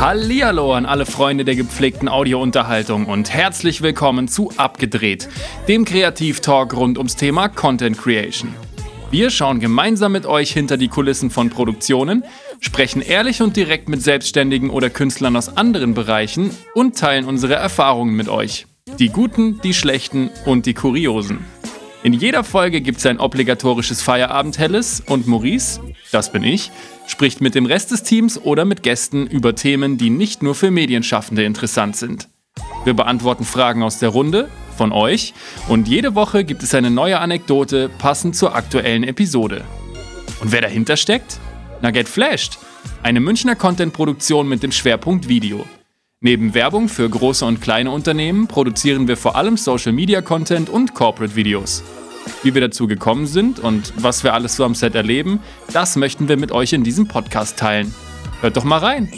Hallihallo an alle Freunde der gepflegten Audiounterhaltung und herzlich willkommen zu Abgedreht, dem Kreativtalk rund ums Thema Content Creation. Wir schauen gemeinsam mit euch hinter die Kulissen von Produktionen, sprechen ehrlich und direkt mit Selbstständigen oder Künstlern aus anderen Bereichen und teilen unsere Erfahrungen mit euch. Die guten, die schlechten und die kuriosen. In jeder Folge gibt es ein obligatorisches Feierabend-Helles und Maurice, das bin ich, spricht mit dem Rest des Teams oder mit Gästen über Themen, die nicht nur für Medienschaffende interessant sind. Wir beantworten Fragen aus der Runde, von euch, und jede Woche gibt es eine neue Anekdote passend zur aktuellen Episode. Und wer dahinter steckt? Na Get Flashed, eine Münchner Content-Produktion mit dem Schwerpunkt Video. Neben Werbung für große und kleine Unternehmen produzieren wir vor allem Social Media Content und Corporate Videos. Wie wir dazu gekommen sind und was wir alles so am Set erleben, das möchten wir mit euch in diesem Podcast teilen. Hört doch mal rein!